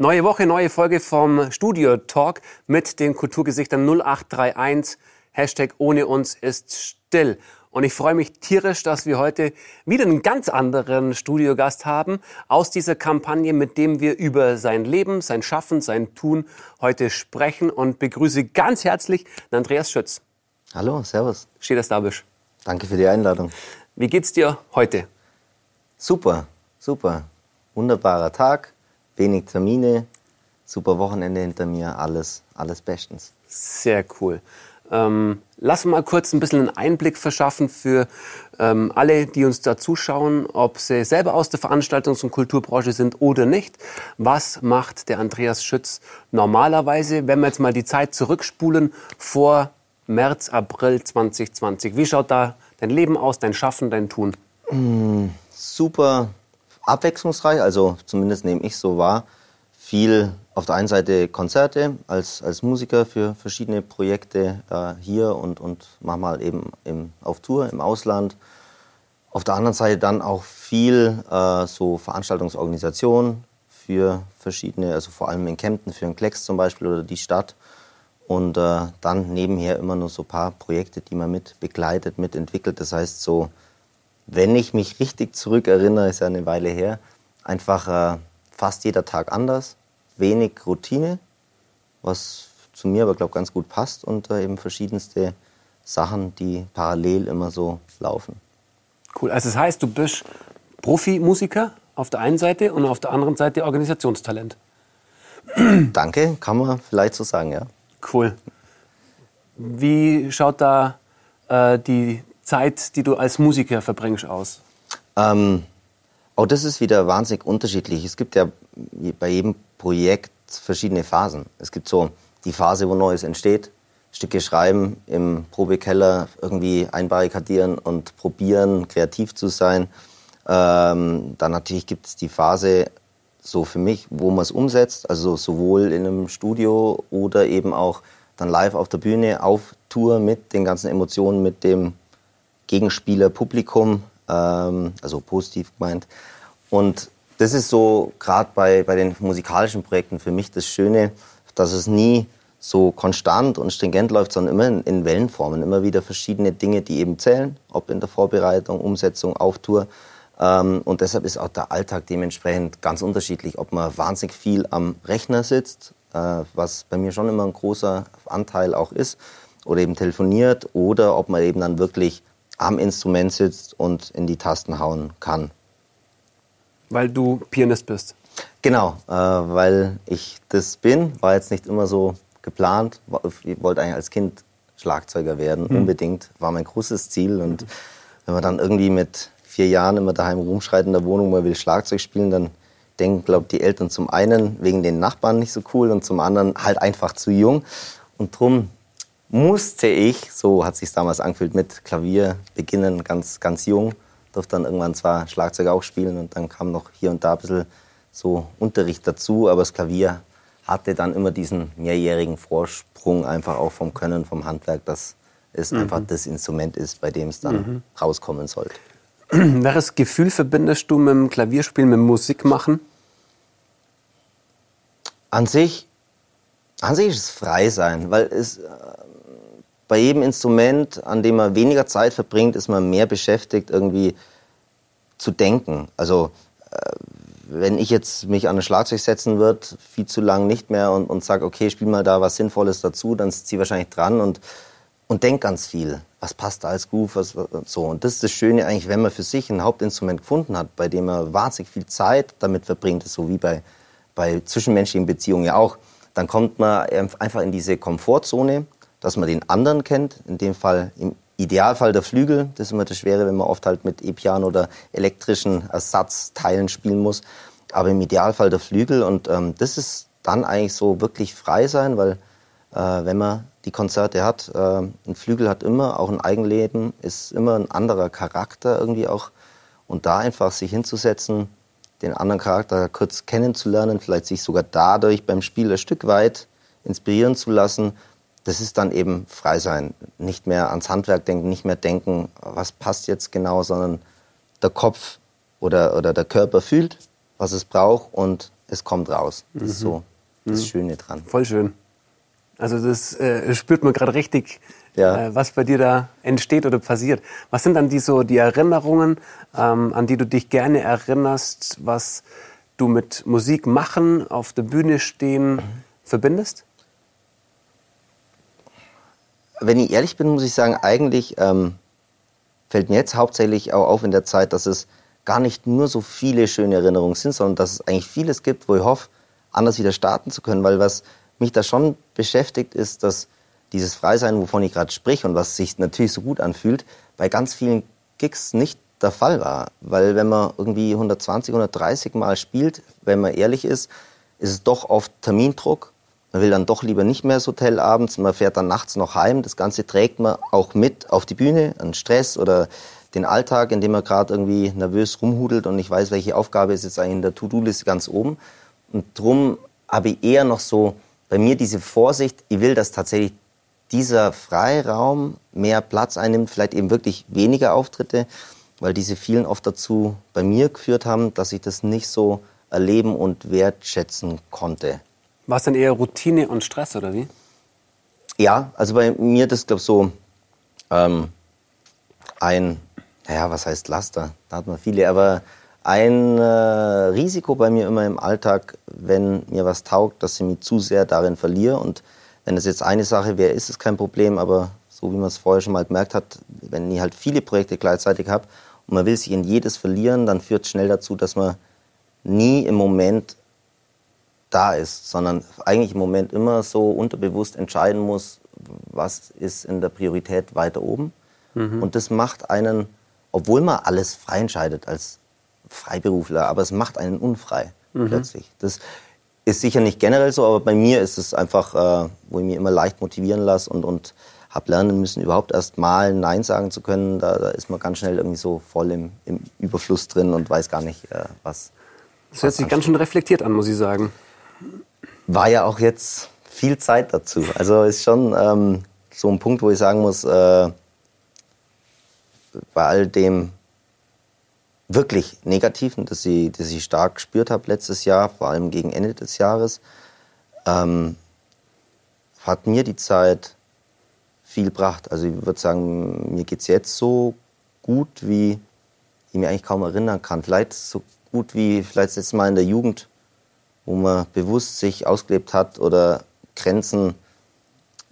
Neue Woche, neue Folge vom Studio Talk mit den Kulturgesichtern 0831. Hashtag ohne uns ist still. Und ich freue mich tierisch, dass wir heute wieder einen ganz anderen Studiogast haben aus dieser Kampagne, mit dem wir über sein Leben, sein Schaffen, sein Tun heute sprechen und begrüße ganz herzlich Andreas Schütz. Hallo, servus. Steht das da bist. Danke für die Einladung. Wie geht's dir heute? Super, super. Wunderbarer Tag wenig Termine, super Wochenende hinter mir, alles, alles bestens. Sehr cool. Ähm, lass mal kurz ein bisschen einen Einblick verschaffen für ähm, alle, die uns da zuschauen, ob sie selber aus der Veranstaltungs- und Kulturbranche sind oder nicht. Was macht der Andreas Schütz normalerweise, wenn wir jetzt mal die Zeit zurückspulen vor März, April 2020? Wie schaut da dein Leben aus, dein Schaffen, dein Tun? Mm, super abwechslungsreich, also zumindest nehme ich so wahr. Viel auf der einen Seite Konzerte als, als Musiker für verschiedene Projekte äh, hier und, und manchmal eben im, auf Tour im Ausland. Auf der anderen Seite dann auch viel äh, so Veranstaltungsorganisation für verschiedene, also vor allem in Kempten für den Klecks zum Beispiel oder die Stadt. Und äh, dann nebenher immer nur so ein paar Projekte, die man mit begleitet, mitentwickelt. Das heißt so wenn ich mich richtig zurückerinnere, ist ja eine Weile her, einfach äh, fast jeder Tag anders, wenig Routine, was zu mir aber, glaube ich, ganz gut passt und äh, eben verschiedenste Sachen, die parallel immer so laufen. Cool. Also das heißt, du bist Profimusiker auf der einen Seite und auf der anderen Seite Organisationstalent. Danke, kann man vielleicht so sagen, ja. Cool. Wie schaut da äh, die Zeit, die du als Musiker verbringst, aus? Ähm, auch das ist wieder wahnsinnig unterschiedlich. Es gibt ja bei jedem Projekt verschiedene Phasen. Es gibt so die Phase, wo Neues entsteht, Stücke schreiben, im Probekeller irgendwie einbarrikadieren und probieren, kreativ zu sein. Ähm, dann natürlich gibt es die Phase, so für mich, wo man es umsetzt, also sowohl in einem Studio oder eben auch dann live auf der Bühne, auf Tour mit den ganzen Emotionen, mit dem Gegenspieler, Publikum, ähm, also positiv gemeint. Und das ist so gerade bei, bei den musikalischen Projekten für mich das Schöne, dass es nie so konstant und stringent läuft, sondern immer in, in Wellenformen, immer wieder verschiedene Dinge, die eben zählen, ob in der Vorbereitung, Umsetzung, auf Tour. Ähm, und deshalb ist auch der Alltag dementsprechend ganz unterschiedlich, ob man wahnsinnig viel am Rechner sitzt, äh, was bei mir schon immer ein großer Anteil auch ist, oder eben telefoniert, oder ob man eben dann wirklich am Instrument sitzt und in die Tasten hauen kann. Weil du Pianist bist. Genau, äh, weil ich das bin, war jetzt nicht immer so geplant. Ich wollte eigentlich als Kind Schlagzeuger werden, mhm. unbedingt, war mein großes Ziel. Und wenn man dann irgendwie mit vier Jahren immer daheim rumschreit in der Wohnung, man will Schlagzeug spielen, dann denken, glaube die Eltern zum einen wegen den Nachbarn nicht so cool und zum anderen halt einfach zu jung. Und drum musste ich, so hat sich damals angefühlt, mit Klavier beginnen, ganz, ganz jung. Durfte dann irgendwann zwar Schlagzeug auch spielen und dann kam noch hier und da ein bisschen so Unterricht dazu, aber das Klavier hatte dann immer diesen mehrjährigen Vorsprung einfach auch vom Können, vom Handwerk, dass es mhm. einfach das Instrument ist, bei dem es dann mhm. rauskommen sollte. Welches Gefühl verbindest du mit dem Klavierspielen, mit dem Musikmachen? An sich, an sich ist es frei sein, weil es bei jedem Instrument, an dem man weniger Zeit verbringt, ist man mehr beschäftigt, irgendwie zu denken. Also äh, wenn ich jetzt mich an ein Schlagzeug setzen würde, viel zu lang nicht mehr und, und sage, okay, spiel mal da was Sinnvolles dazu, dann sitze ich wahrscheinlich dran und, und denke ganz viel. Was passt da als Groove, was, so. Und das ist das Schöne eigentlich, wenn man für sich ein Hauptinstrument gefunden hat, bei dem man wahnsinnig viel Zeit damit verbringt, so wie bei, bei zwischenmenschlichen Beziehungen ja auch, dann kommt man einfach in diese Komfortzone dass man den anderen kennt, in dem Fall im Idealfall der Flügel, das ist immer das Schwere, wenn man oft halt mit E-Piano oder elektrischen Ersatzteilen spielen muss, aber im Idealfall der Flügel. Und ähm, das ist dann eigentlich so wirklich frei sein, weil äh, wenn man die Konzerte hat, äh, ein Flügel hat immer auch ein Eigenleben, ist immer ein anderer Charakter irgendwie auch. Und da einfach sich hinzusetzen, den anderen Charakter kurz kennenzulernen, vielleicht sich sogar dadurch beim Spiel ein Stück weit inspirieren zu lassen, das ist dann eben frei sein. Nicht mehr ans Handwerk denken, nicht mehr denken, was passt jetzt genau, sondern der Kopf oder, oder der Körper fühlt, was es braucht und es kommt raus. Das ist so das Schöne dran. Voll schön. Also das äh, spürt man gerade richtig, Ja. äh, was bei dir da entsteht oder passiert. Was sind dann die so die Erinnerungen, ähm, an die du dich gerne erinnerst, was du mit Musik machen, auf der Bühne stehen verbindest? Wenn ich ehrlich bin, muss ich sagen, eigentlich ähm, fällt mir jetzt hauptsächlich auch auf in der Zeit, dass es gar nicht nur so viele schöne Erinnerungen sind, sondern dass es eigentlich vieles gibt, wo ich hoffe, anders wieder starten zu können. Weil was mich da schon beschäftigt, ist, dass dieses Freisein, wovon ich gerade sprich und was sich natürlich so gut anfühlt, bei ganz vielen Gigs nicht der Fall war. Weil wenn man irgendwie 120, 130 Mal spielt, wenn man ehrlich ist, ist es doch oft Termindruck. Man will dann doch lieber nicht mehr ins Hotel abends, man fährt dann nachts noch heim. Das Ganze trägt man auch mit auf die Bühne, an Stress oder den Alltag, in dem man gerade irgendwie nervös rumhudelt und nicht weiß, welche Aufgabe ist jetzt eigentlich in der To-Do-Liste ganz oben. Und drum habe ich eher noch so bei mir diese Vorsicht, ich will, dass tatsächlich dieser Freiraum mehr Platz einnimmt, vielleicht eben wirklich weniger Auftritte, weil diese vielen oft dazu bei mir geführt haben, dass ich das nicht so erleben und wertschätzen konnte. War es dann eher Routine und Stress oder wie? Ja, also bei mir das glaube so ähm, ein, naja, was heißt Laster? Da hat man viele, aber ein äh, Risiko bei mir immer im Alltag, wenn mir was taugt, dass ich mich zu sehr darin verliere. Und wenn es jetzt eine Sache wäre, ist es kein Problem, aber so wie man es vorher schon mal gemerkt hat, wenn ich halt viele Projekte gleichzeitig habe und man will sich in jedes verlieren, dann führt es schnell dazu, dass man nie im Moment da ist, sondern eigentlich im Moment immer so unterbewusst entscheiden muss, was ist in der Priorität weiter oben. Und das macht einen, obwohl man alles frei entscheidet als Freiberufler, aber es macht einen unfrei plötzlich. Das ist sicher nicht generell so, aber bei mir ist es einfach, äh, wo ich mich immer leicht motivieren lasse und, und habe lernen müssen, überhaupt erst mal Nein sagen zu können. Da, da ist man ganz schnell irgendwie so voll im, im Überfluss drin und weiß gar nicht, äh, was. Das hört sich ganz schön reflektiert an, muss ich sagen. War ja auch jetzt viel Zeit dazu. Also ist schon ähm, so ein Punkt, wo ich sagen muss, äh, bei all dem wirklich Negativen, das ich, das ich stark gespürt habe letztes Jahr, vor allem gegen Ende des Jahres, ähm, hat mir die Zeit viel gebracht. Also ich würde sagen, mir geht es jetzt so gut, wie ich mir eigentlich kaum erinnern kann. Vielleicht so gut wie vielleicht das letzte Mal in der Jugend, wo man bewusst sich ausgelebt hat oder Grenzen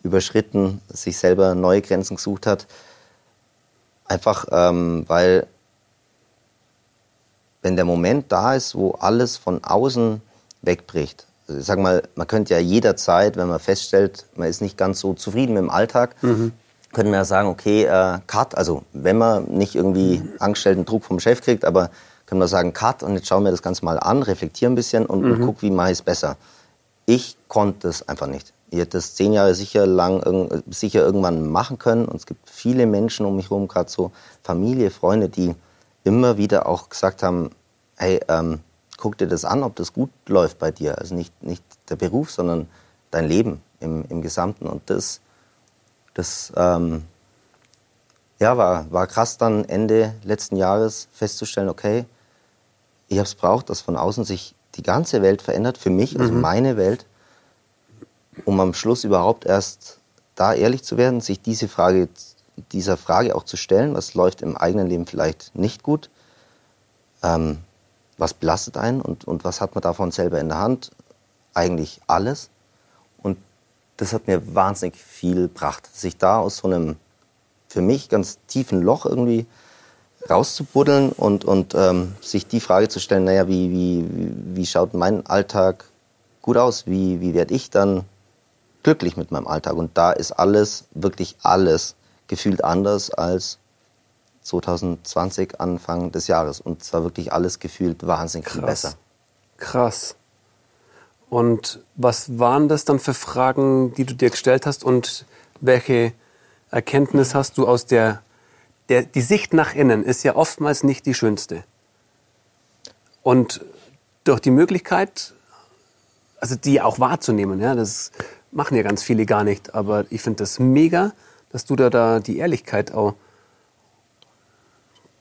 überschritten, sich selber neue Grenzen gesucht hat. Einfach ähm, weil, wenn der Moment da ist, wo alles von außen wegbricht, also ich sag mal, man könnte ja jederzeit, wenn man feststellt, man ist nicht ganz so zufrieden mit dem Alltag, könnte man ja sagen, okay, äh, Cut, also wenn man nicht irgendwie angestellten Druck vom Chef kriegt, aber können wir sagen, Cut und jetzt schauen wir das Ganze mal an, reflektieren ein bisschen und, und guck, wie mache ich es besser. Ich konnte es einfach nicht. Ich hätte das zehn Jahre sicher lang sicher irgendwann machen können. Und es gibt viele Menschen um mich herum, gerade so Familie, Freunde, die immer wieder auch gesagt haben, hey, ähm, guck dir das an, ob das gut läuft bei dir. Also nicht, nicht der Beruf, sondern dein Leben im, im Gesamten. Und das, das ähm, ja, war, war krass dann Ende letzten Jahres festzustellen, okay, ich habe es braucht, dass von außen sich die ganze Welt verändert, für mich, also meine Welt, um am Schluss überhaupt erst da ehrlich zu werden, sich diese Frage, dieser Frage auch zu stellen, was läuft im eigenen Leben vielleicht nicht gut, ähm, was belastet einen und, und was hat man davon selber in der Hand? Eigentlich alles. Und das hat mir wahnsinnig viel gebracht, sich da aus so einem für mich ganz tiefen Loch irgendwie rauszubuddeln und, und ähm, sich die Frage zu stellen, naja, wie, wie, wie schaut mein Alltag gut aus? Wie, wie werde ich dann glücklich mit meinem Alltag? Und da ist alles, wirklich alles, gefühlt anders als 2020, Anfang des Jahres. Und zwar wirklich alles gefühlt wahnsinnig viel besser. Krass. Und was waren das dann für Fragen, die du dir gestellt hast und welche Erkenntnis hast du aus der, der, die Sicht nach innen ist ja oftmals nicht die schönste. Und durch die Möglichkeit, also die auch wahrzunehmen, ja, das machen ja ganz viele gar nicht, aber ich finde das mega, dass du da, da die Ehrlichkeit auch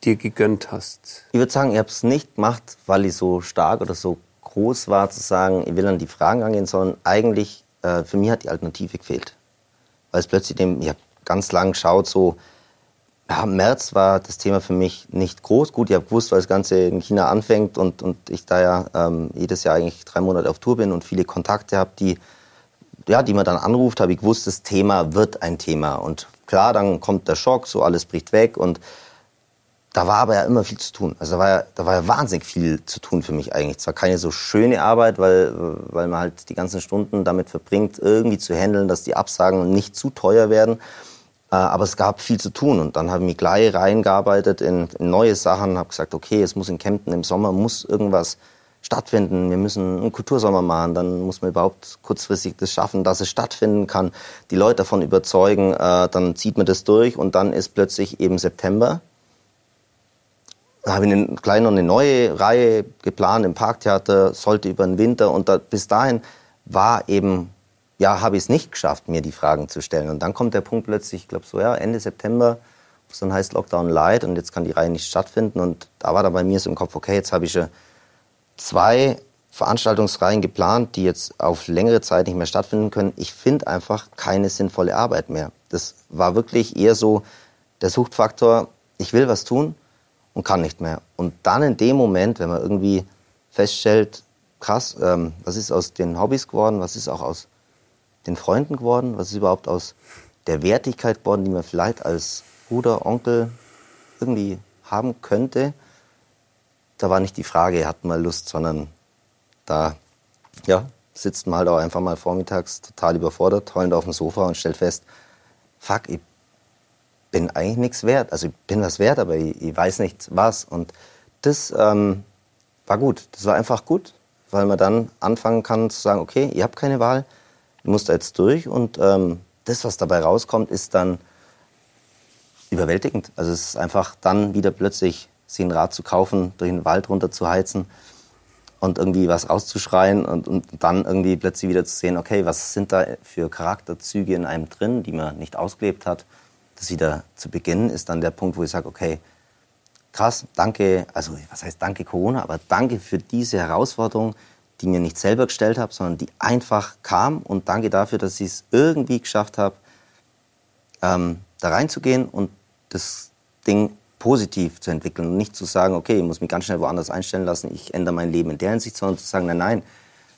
dir gegönnt hast. Ich würde sagen, ich habe es nicht gemacht, weil ich so stark oder so groß war zu sagen, ich will an die Fragen angehen, sondern eigentlich, äh, für mich hat die Alternative gefehlt. Weil es plötzlich dem, ich habe ganz lang geschaut, so, ja, März war das Thema für mich nicht groß. Gut, ich habe gewusst, weil das Ganze in China anfängt und, und ich da ja ähm, jedes Jahr eigentlich drei Monate auf Tour bin und viele Kontakte habe, die, ja, die man dann anruft, habe ich gewusst, das Thema wird ein Thema. Und klar, dann kommt der Schock, so alles bricht weg und da war aber ja immer viel zu tun. Also da war ja, da war ja wahnsinnig viel zu tun für mich eigentlich. Zwar keine so schöne Arbeit, weil, weil man halt die ganzen Stunden damit verbringt, irgendwie zu handeln, dass die Absagen nicht zu teuer werden. Äh, aber es gab viel zu tun. Und dann habe ich mich gleich reingearbeitet in, neue Sachen, habe gesagt, okay, es muss in Kempten im Sommer muss irgendwas stattfinden. Wir müssen einen Kultursommer machen, dann muss man überhaupt kurzfristig das schaffen, dass es stattfinden kann, die Leute davon überzeugen, äh, dann zieht man das durch. Und dann ist plötzlich eben September. Habe ich eine, gleich noch eine neue Reihe geplant im Parktheater, sollte über den Winter. Und da, bis dahin war eben, ja, habe ich es nicht geschafft, mir die Fragen zu stellen. Und dann kommt der Punkt plötzlich, ich glaube so, ja, Ende September, dann heißt Lockdown Light und jetzt kann die Reihe nicht stattfinden. Und da war dann bei mir so im Kopf, okay, jetzt habe ich schon zwei Veranstaltungsreihen geplant, die jetzt auf längere Zeit nicht mehr stattfinden können. Ich finde einfach keine sinnvolle Arbeit mehr. Das war wirklich eher so der Suchtfaktor, ich will was tun, und kann nicht mehr. Und dann in dem Moment, wenn man irgendwie feststellt, krass, ähm, was ist aus den Hobbys geworden, was ist auch aus den Freunden geworden, was ist überhaupt aus der Wertigkeit geworden, die man vielleicht als Bruder, Onkel irgendwie haben könnte, da war nicht die Frage, hat man Lust, sondern da ja, sitzt man halt auch einfach mal vormittags total überfordert, heulend auf dem Sofa und stellt fest, fuck, ich bin eigentlich nichts wert. Also ich bin was wert, aber ich, ich weiß nicht was. Und das ähm, war gut. Das war einfach gut, weil man dann anfangen kann zu sagen, okay, ihr habt keine Wahl, ihr müsst da jetzt durch. Und ähm, das, was dabei rauskommt, ist dann überwältigend. Also es ist einfach dann wieder plötzlich sich ein Rad zu kaufen, durch den Wald runter zu heizen und irgendwie was auszuschreien und, und dann irgendwie plötzlich wieder zu sehen, okay, was sind da für Charakterzüge in einem drin, die man nicht ausgelebt hat das wieder zu beginnen, ist dann der Punkt, wo ich sage, okay, krass, danke, also was heißt danke Corona, aber danke für diese Herausforderung, die mir nicht selber gestellt habe, sondern die einfach kam und danke dafür, dass ich es irgendwie geschafft habe, ähm, da reinzugehen und das Ding positiv zu entwickeln und nicht zu sagen, okay, ich muss mich ganz schnell woanders einstellen lassen, ich ändere mein Leben in der Hinsicht, sondern zu sagen, nein, nein,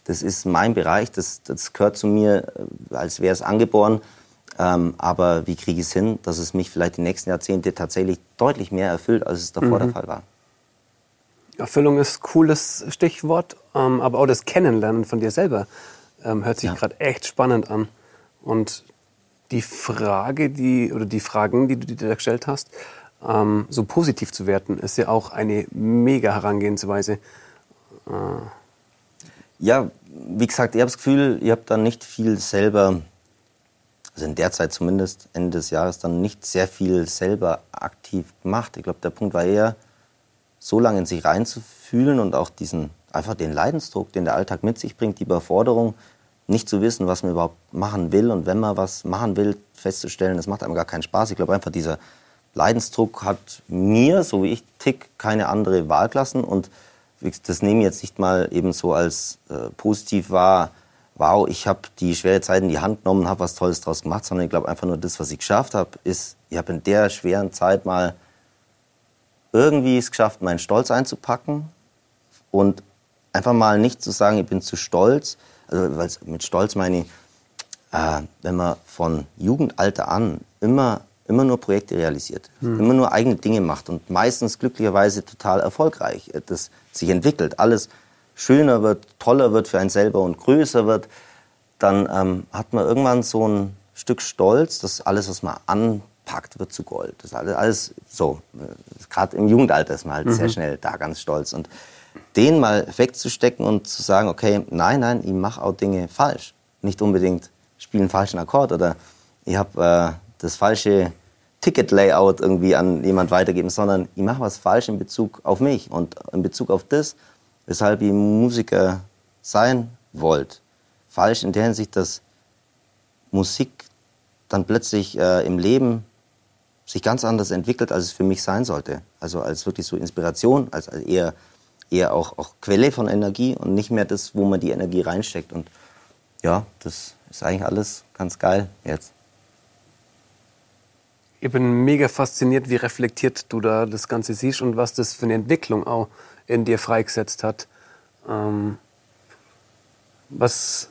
das ist mein Bereich, das, das gehört zu mir, äh, als wäre es angeboren ähm, aber wie kriege ich es hin, dass es mich vielleicht die nächsten Jahrzehnte tatsächlich deutlich mehr erfüllt, als es davor mhm. der Fall war? Erfüllung ist ein cooles Stichwort, ähm, aber auch das Kennenlernen von dir selber ähm, hört sich ja. gerade echt spannend an. Und die Frage, die oder die Fragen, die du dir gestellt hast, ähm, so positiv zu werten, ist ja auch eine mega Herangehensweise. Äh. Ja, wie gesagt, ich habe das Gefühl, ihr habt da nicht viel selber also in der Zeit zumindest Ende des Jahres dann nicht sehr viel selber aktiv gemacht. Ich glaube, der Punkt war eher, so lange in sich reinzufühlen und auch diesen, einfach den Leidensdruck, den der Alltag mit sich bringt, die Überforderung, nicht zu wissen, was man überhaupt machen will und wenn man was machen will, festzustellen, das macht einem gar keinen Spaß. Ich glaube einfach, dieser Leidensdruck hat mir, so wie ich tick, keine andere Wahl gelassen und das nehme ich jetzt nicht mal eben so als äh, positiv wahr, wow, ich habe die schwere Zeit in die Hand genommen, habe was Tolles draus gemacht, sondern ich glaube einfach nur das, was ich geschafft habe, ist, ich habe in der schweren Zeit mal irgendwie es geschafft, meinen Stolz einzupacken und einfach mal nicht zu sagen, ich bin zu stolz. Also weil mit Stolz meine ich, äh, wenn man von Jugendalter an immer immer nur Projekte realisiert, hm. immer nur eigene Dinge macht und meistens glücklicherweise total erfolgreich das sich entwickelt, alles schöner wird, toller wird für einen selber und größer wird, dann ähm, hat man irgendwann so ein Stück Stolz, dass alles, was man anpackt, wird zu Gold. Das ist alles, alles so. Gerade im Jugendalter ist man halt mhm. sehr schnell da ganz stolz. Und den mal wegzustecken und zu sagen, okay, nein, nein, ich mache auch Dinge falsch. Nicht unbedingt spiele einen falschen Akkord oder ich habe äh, das falsche Ticket-Layout irgendwie an jemand weitergeben, sondern ich mache was falsch in Bezug auf mich und in Bezug auf das, weshalb ihr Musiker sein wollt. Falsch in der Hinsicht, dass Musik dann plötzlich äh, im Leben sich ganz anders entwickelt, als es für mich sein sollte. Also als wirklich so Inspiration, als, als eher eher auch, auch Quelle von Energie und nicht mehr das, wo man die Energie reinsteckt. Und ja, das ist eigentlich alles ganz geil jetzt. Ich bin mega fasziniert, wie reflektiert du da das Ganze siehst und was das für eine Entwicklung auch in dir freigesetzt hat. Ähm, was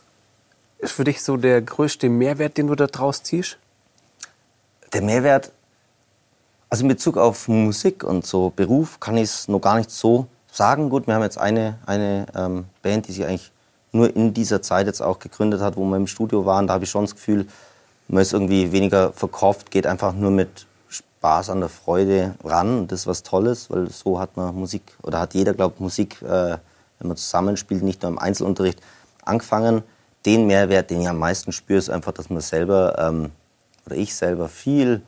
ist für dich so der größte Mehrwert, den du da draus ziehst? Der Mehrwert, also in Bezug auf Musik und so Beruf, kann ich es noch gar nicht so sagen. Gut, wir haben jetzt eine, eine ähm, Band, die sich eigentlich nur in dieser Zeit jetzt auch gegründet hat, wo wir im Studio waren. Da habe ich schon das Gefühl, man ist irgendwie weniger verkauft, geht einfach nur mit Spaß an der Freude ran. Und das ist was Tolles, weil so hat man Musik, oder hat jeder, glaube ich, Musik, äh, wenn man zusammenspielt, nicht nur im Einzelunterricht, angefangen. Den Mehrwert, den ich am meisten spüre, ist einfach, dass man selber, ähm, oder ich selber, viel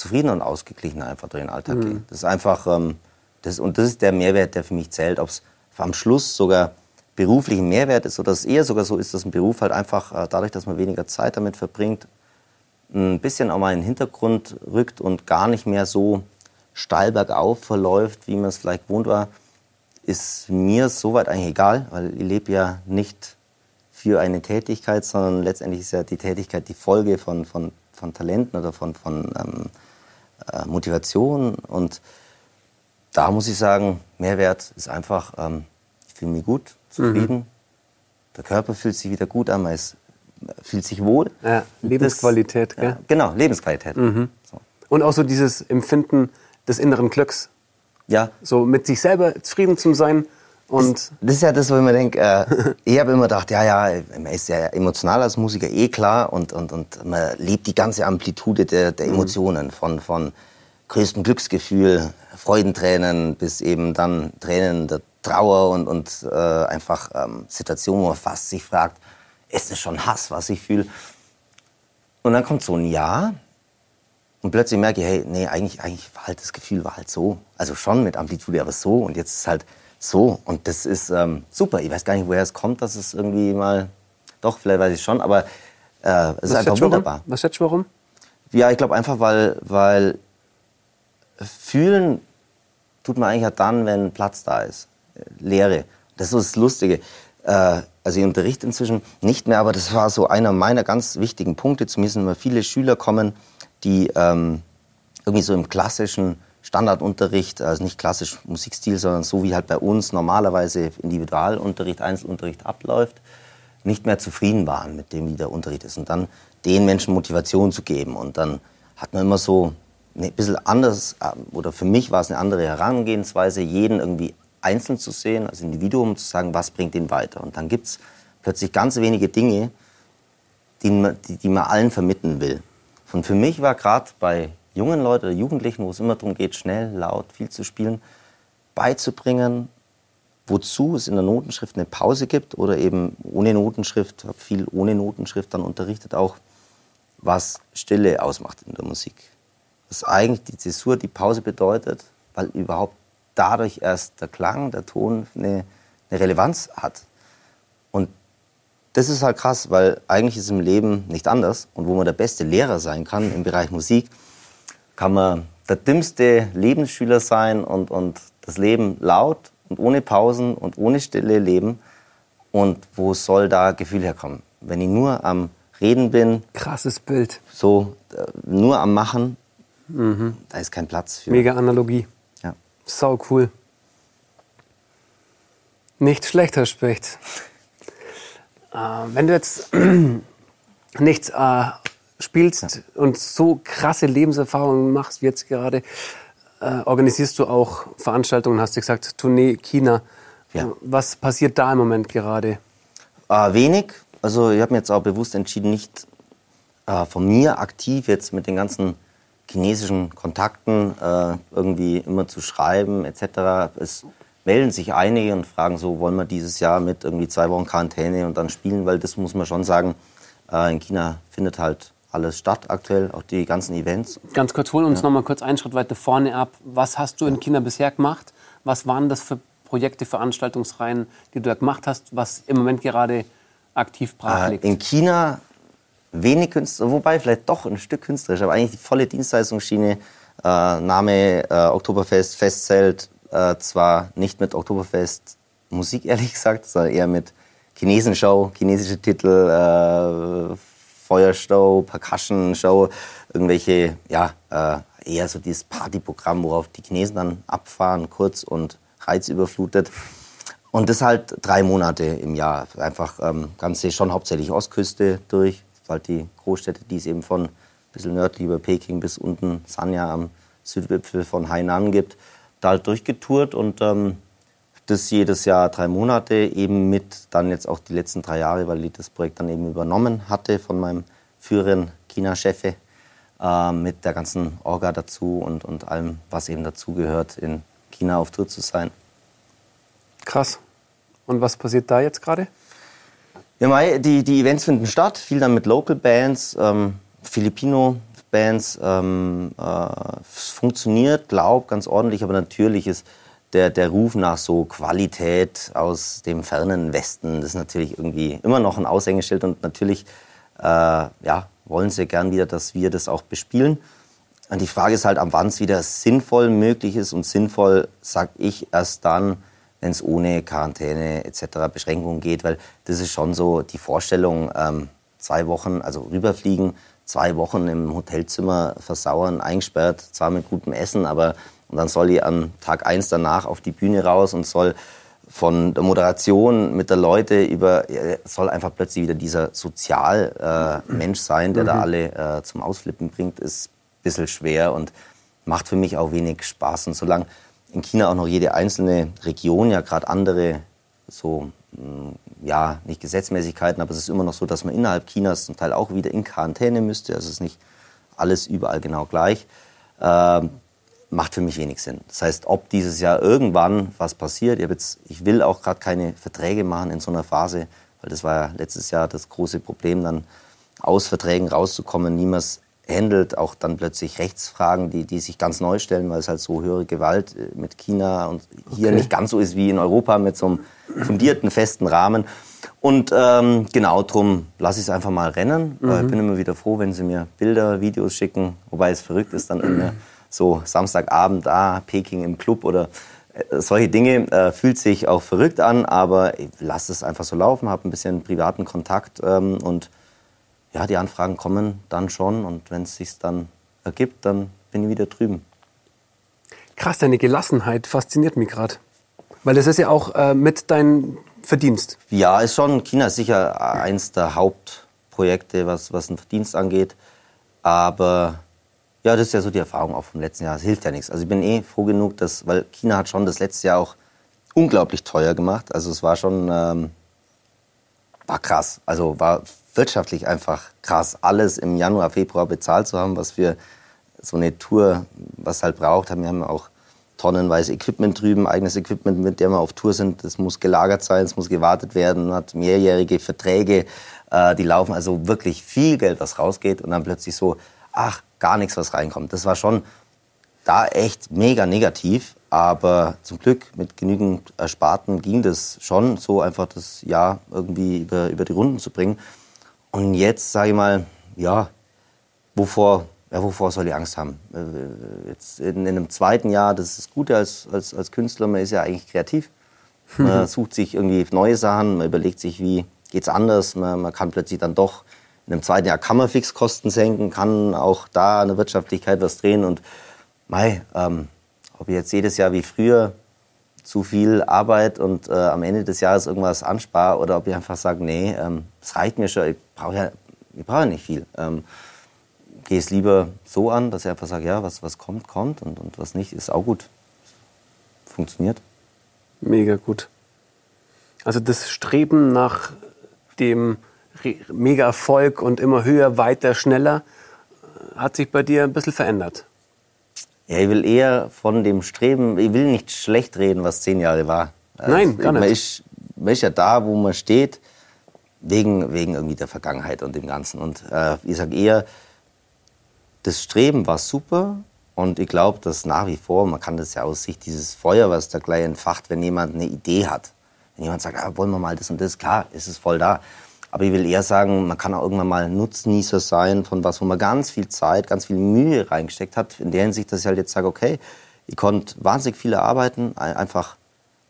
zufriedener und ausgeglichener einfach durch den Alltag mhm. geht. Das ist einfach, ähm, das, und das ist der Mehrwert, der für mich zählt. Ob es am Schluss sogar beruflichen Mehrwert ist oder es eher sogar so ist, dass ein Beruf halt einfach äh, dadurch, dass man weniger Zeit damit verbringt, ein bisschen auch mal in den Hintergrund rückt und gar nicht mehr so steil bergauf verläuft, wie man es vielleicht gewohnt war, ist mir soweit eigentlich egal, weil ich lebe ja nicht für eine Tätigkeit, sondern letztendlich ist ja die Tätigkeit die Folge von, von, von Talenten oder von, von ähm, äh, Motivation. Und da muss ich sagen, Mehrwert ist einfach, ähm, ich fühle mich gut, zufrieden, mhm. der Körper fühlt sich wieder gut an, man ist fühlt sich wohl. Ja, Lebensqualität, das, gell? Ja, genau, Lebensqualität. Mhm. So. Und auch so dieses Empfinden des inneren Glücks. Ja. So mit sich selber zufrieden zu sein. Und das, das ist ja das, wo ich mir denke, äh, ich habe immer gedacht, ja, ja, man ist ja emotional als Musiker eh klar und, und, und man lebt die ganze Amplitude der, der mhm. Emotionen, von, von größtem Glücksgefühl, Freudentränen bis eben dann Tränen der Trauer und, und äh, einfach ähm, Situationen, wo man fast sich fragt, ist es schon Hass, was ich fühle. Und dann kommt so ein Ja und plötzlich merke ich, hey, nee, eigentlich, eigentlich war halt das Gefühl war halt so. Also schon mit Amplitude, aber so und jetzt ist halt so. Und das ist ähm, super. Ich weiß gar nicht, woher es kommt, dass es irgendwie mal, doch, vielleicht weiß ich schon, aber äh, es ist einfach wunderbar. Warum? Was du warum? Ja, ich glaube einfach, weil, weil fühlen tut man eigentlich ja dann, wenn Platz da ist. Leere. Das ist so das Lustige. Äh, also ich unterrichte inzwischen nicht mehr, aber das war so einer meiner ganz wichtigen Punkte. Zumindest wenn viele Schüler kommen, die ähm, irgendwie so im klassischen Standardunterricht, also nicht klassisch Musikstil, sondern so wie halt bei uns normalerweise Individualunterricht, Einzelunterricht abläuft, nicht mehr zufrieden waren mit dem, wie der Unterricht ist. Und dann den Menschen Motivation zu geben. Und dann hat man immer so ein bisschen anders, äh, oder für mich war es eine andere Herangehensweise, jeden irgendwie einzeln zu sehen, als Individuum zu sagen, was bringt ihn weiter. Und dann gibt es plötzlich ganz wenige Dinge, die die, die man allen vermitteln will. Und für mich war gerade bei jungen Leuten oder Jugendlichen, wo es immer darum geht, schnell, laut, viel zu spielen, beizubringen, wozu es in der Notenschrift eine Pause gibt oder eben ohne Notenschrift, habe viel ohne Notenschrift dann unterrichtet auch, was Stille ausmacht in der Musik. Was eigentlich die Zäsur, die Pause bedeutet, weil überhaupt dadurch erst der Klang, der Ton eine, eine Relevanz hat. Und das ist halt krass, weil eigentlich ist im Leben nicht anders. Und wo man der beste Lehrer sein kann im Bereich Musik, kann man der dümmste Lebensschüler sein und, und das Leben laut und ohne Pausen und ohne Stille leben. Und wo soll da Gefühl herkommen? Wenn ich nur am Reden bin. Krasses Bild. So, äh, nur am Machen, mhm. da ist kein Platz für. Mega Analogie. Sau cool. Nicht schlechter Specht. Äh, wenn du jetzt nichts äh, spielst ja. und so krasse Lebenserfahrungen machst wie jetzt gerade, äh, organisierst du auch Veranstaltungen, hast du gesagt, Tournee China. Ja. Was passiert da im Moment gerade? Äh, wenig. Also ich habe mir jetzt auch bewusst entschieden, nicht äh, von mir aktiv jetzt mit den ganzen chinesischen Kontakten äh, irgendwie immer zu schreiben etc. Es melden sich einige und fragen so, wollen wir dieses Jahr mit irgendwie zwei Wochen Quarantäne und dann spielen, weil das muss man schon sagen, äh, in China findet halt alles statt aktuell, auch die ganzen Events. Ganz kurz, holen uns ja. noch mal kurz einen Schritt weiter vorne ab. Was hast du in China bisher gemacht? Was waren das für Projekte, Veranstaltungsreihen, die du da gemacht hast, was im Moment gerade aktiv brach liegt? Äh, in China wenig Künstler, wobei vielleicht doch ein Stück künstlerisch, aber eigentlich die volle Dienstleistungsschiene, äh, Name, äh, Oktoberfest, Festzelt, Äh, zwar nicht mit Oktoberfest Musik, ehrlich gesagt, sondern eher mit Chinesenshow, chinesische Titel, äh, Feuershow, Percussion-Show, irgendwelche, ja, äh, eher so dieses Partyprogramm, worauf die Chinesen dann abfahren, kurz und reizüberflutet. Und das halt drei Monate im Jahr. Einfach ähm, ganze schon hauptsächlich Ostküste durch. Halt die Großstädte, die es eben von ein bisschen nördlich über Peking bis unten Sanya am Südwipfel von Hainan gibt, da halt durchgetourt und ähm, das jedes Jahr drei Monate eben mit dann jetzt auch die letzten drei Jahre, weil ich das Projekt dann eben übernommen hatte von meinem früheren China-Chefe äh, mit der ganzen Orga dazu und, und allem, was eben dazugehört, in China auf Tour zu sein. Krass. Und was passiert da jetzt gerade? Ja, die, die Events finden statt, viel dann mit Local Bands, ähm, Filipino-Bands. Ähm, äh, funktioniert, glaub, ganz ordentlich, aber natürlich ist der, der Ruf nach so Qualität aus dem fernen Westen, das ist natürlich irgendwie immer noch ein Aushängeschild und natürlich äh, ja, wollen sie gern wieder, dass wir das auch bespielen. Und die Frage ist halt, am wann es wieder sinnvoll möglich ist und sinnvoll, sag ich, erst dann, wenn es ohne Quarantäne etc. Beschränkungen geht, weil das ist schon so die Vorstellung, ähm, zwei Wochen, also rüberfliegen, zwei Wochen im Hotelzimmer versauern, eingesperrt, zwar mit gutem Essen, aber und dann soll ich am Tag eins danach auf die Bühne raus und soll von der Moderation mit der Leute über, soll einfach plötzlich wieder dieser Sozialmensch äh, sein, der mhm. da alle äh, zum Ausflippen bringt, ist ein bisschen schwer und macht für mich auch wenig Spaß. Und solange in China auch noch jede einzelne Region ja gerade andere so hm, ja nicht Gesetzmäßigkeiten, aber es ist immer noch so, dass man innerhalb Chinas zum Teil auch wieder in Quarantäne müsste. Also es ist nicht alles überall genau gleich. Äh, macht für mich wenig Sinn. Das heißt, ob dieses Jahr irgendwann was passiert, ich, jetzt, ich will auch gerade keine Verträge machen in so einer Phase, weil das war ja letztes Jahr das große Problem, dann aus Verträgen rauszukommen, niemals handelt, auch dann plötzlich Rechtsfragen, die, die sich ganz neu stellen, weil es halt so höhere Gewalt äh, mit China und hier okay. nicht ganz so ist wie in Europa mit so einem fundierten, festen Rahmen. Und ähm, genau drum lasse ich es einfach mal rennen. Mhm. Ich bin immer wieder froh, wenn sie mir Bilder, Videos schicken, wobei es verrückt ist, dann immer so Samstagabend, ah, Peking im Club oder äh, solche Dinge äh, fühlt sich auch verrückt an, aber ich lasse es einfach so laufen, habe ein bisschen privaten Kontakt ähm, und ja, die Anfragen kommen dann schon und wenn es sich dann ergibt, dann bin ich wieder drüben. Krass, deine Gelassenheit fasziniert mich gerade. Weil das ist ja auch äh, mit dein Verdienst. Ja, ist schon. China ist sicher eins der Hauptprojekte, was, was den Verdienst angeht. Aber ja, das ist ja so die Erfahrung auch vom letzten Jahr. Es hilft ja nichts. Also ich bin eh froh genug, dass, weil China hat schon das letzte Jahr auch unglaublich teuer gemacht. Also es war schon, ähm, war krass. Also war wirtschaftlich einfach krass, alles im Januar, Februar bezahlt zu haben, was für so eine Tour, was halt braucht. Wir haben auch tonnenweise Equipment drüben, eigenes Equipment, mit dem wir auf Tour sind. Das muss gelagert sein, es muss gewartet werden, man hat mehrjährige Verträge, äh, die laufen. Also wirklich viel Geld, was rausgeht und dann plötzlich so, ach, gar nichts, was reinkommt. Das war schon da echt mega negativ. Aber zum Glück mit genügend Ersparten ging das schon, so einfach das Jahr irgendwie über, über die Runden zu bringen. Und jetzt sage ich mal, ja, wovor, ja, wovor soll ich Angst haben? Äh, jetzt in, in, einem zweiten Jahr, das ist das Gute als, als, als Künstler, man ist ja eigentlich kreativ. Man sucht sich irgendwie neue Sachen, man überlegt sich, wie geht es anders. Man, man kann plötzlich dann doch in einem zweiten Jahr kann man Fixkosten senken, kann auch da der Wirtschaftlichkeit was drehen. Und mei, ähm, ob ich jetzt jedes Jahr wie früher zu viel Arbeit und äh, am Ende des Jahres irgendwas anspare oder ob ich einfach sage, nee, ähm, es reicht mir schon, ich brauche ja, ich brauch ja nicht viel. Ähm, Gehe es lieber so an, dass ich einfach sage, ja, was, was kommt, kommt und, und was nicht, ist auch gut. Funktioniert. Mega gut. Also das Streben nach dem mega Erfolg und immer höher, weiter, schneller, hat sich bei dir ein bisschen verändert. Ja, ich will eher von dem Streben, ich will nicht schlecht reden, was zehn Jahre war. Nein, gar nicht. Man ist, man ist ja da, wo man steht, wegen, wegen irgendwie der Vergangenheit und dem Ganzen. Und äh, ich sage eher, das Streben war super und ich glaube, dass nach wie vor, man kann das ja aus Sicht dieses Feuer, was da gleich entfacht, wenn jemand eine Idee hat. Wenn jemand sagt, ah, wollen wir mal das und das, klar, ist es voll da. Aber ich will eher sagen, man kann auch irgendwann mal Nutznießer sein von was, wo man ganz viel Zeit, ganz viel Mühe reingesteckt hat. In der Hinsicht, dass ich halt jetzt sage, okay, Ich konnte wahnsinnig viele arbeiten, einfach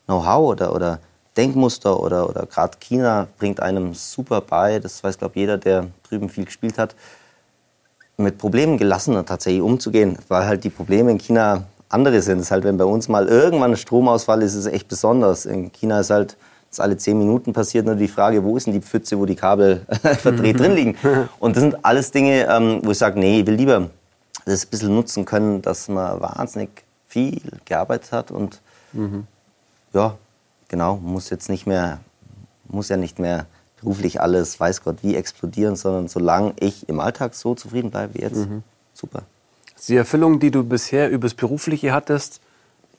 Know-how oder, oder Denkmuster oder, oder gerade China bringt einem super bei, das weiß, glaube jeder, der drüben viel gespielt hat, mit Problemen gelassener tatsächlich umzugehen, weil halt die Probleme in China andere sind. Es ist halt, wenn bei uns mal irgendwann ein Stromausfall ist, ist es echt besonders. In China ist halt, dass alle zehn Minuten passiert nur die Frage, wo ist denn die Pfütze, wo die Kabel verdreht drin liegen. Und das sind alles Dinge, ähm, wo ich sage, nee, ich will lieber das ein bisschen nutzen können, dass man wahnsinnig viel gearbeitet hat und mhm. ja, genau, muss jetzt nicht mehr, muss ja nicht mehr beruflich alles, weiß Gott, wie explodieren, sondern solange ich im Alltag so zufrieden bleibe wie jetzt, mhm. super. Die Erfüllung, die du bisher übers Berufliche hattest,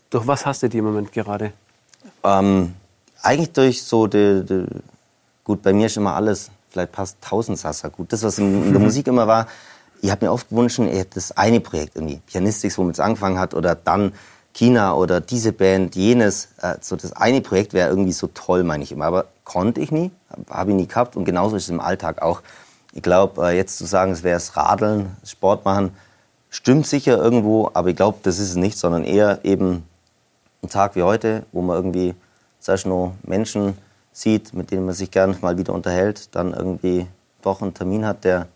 durch was hast du die im Moment gerade? Ähm, eigentlich durch so, die, die, gut, bei mir ist immer alles, vielleicht passt tausend Sasa gut. Das, was in, in der Musik immer war, ich habe mir oft gewünscht, ich hätte das eine Projekt irgendwie, Pianistics, womit es angefangen hat, oder dann China oder diese Band, jenes. Äh, so das eine Projekt wäre irgendwie so toll, meine ich immer. Aber konnte ich nie, habe ich nie gehabt. Und genauso ist es im Alltag auch. Ich glaube, äh, jetzt zu sagen, es wäre es Radeln, Sport machen, stimmt sicher irgendwo, aber ich glaube, das ist es nicht, sondern eher eben ein Tag wie heute, wo man irgendwie zuerst noch Menschen sieht, mit denen man sich gerne mal wieder unterhält, dann irgendwie doch einen Termin hat, der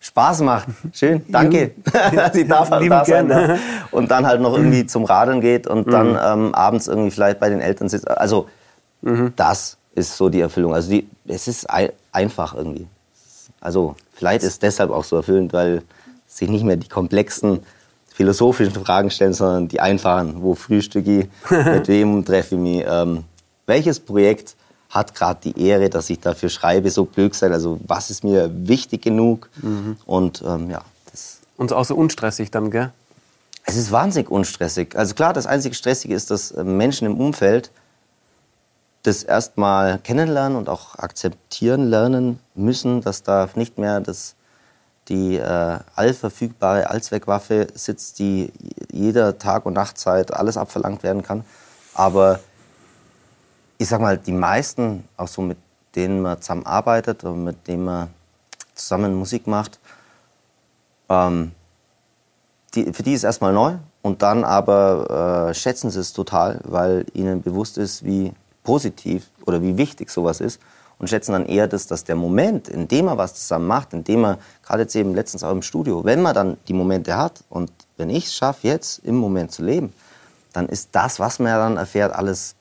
Spaß macht. Schön, danke, dass ich darf halt da sein. Ne? Und dann halt noch irgendwie zum Radeln geht und dann mhm. ähm, abends irgendwie vielleicht bei den Eltern sitzt. Also mhm. das ist so die Erfüllung. Also die, es ist ein, einfach irgendwie. Also vielleicht ist deshalb auch so erfüllend, weil sich nicht mehr die komplexen philosophischen Fragen stellen, sondern die einfachen. Wo frühstücke ich, mit wem treffe ich mich, ähm, welches Projekt hat gerade die Ehre, dass ich dafür schreibe, so klug sein. Also was ist mir wichtig genug? Mhm. Und ähm, ja. Das Und auch so unstressig dann, gell? Es ist wahnsinnig unstressig. Also klar, das einzige Stressige ist, dass äh, Menschen im Umfeld das erstmal kennenlernen und auch akzeptieren lernen müssen, dass da nicht mehr das, die äh, allverfügbare Allzweckwaffe sitzt, die jeder Tag und Nachtzeit alles abverlangt werden kann. Aber ich sag mal, die meisten, auch so mit denen man zusammen arbeitet und mit denen man zusammen Musik macht, ähm, die, für die ist erstmal neu und dann aber äh, schätzen sie es total, weil ihnen bewusst ist, wie positiv oder wie wichtig sowas ist und schätzen dann eher das, dass der Moment, in dem man was zusammen macht, in dem man, gerade jetzt eben letztens auch im Studio, wenn man dann die Momente hat und wenn ich es schaffe, jetzt im Moment zu leben, dann ist das, was man dann erfährt, alles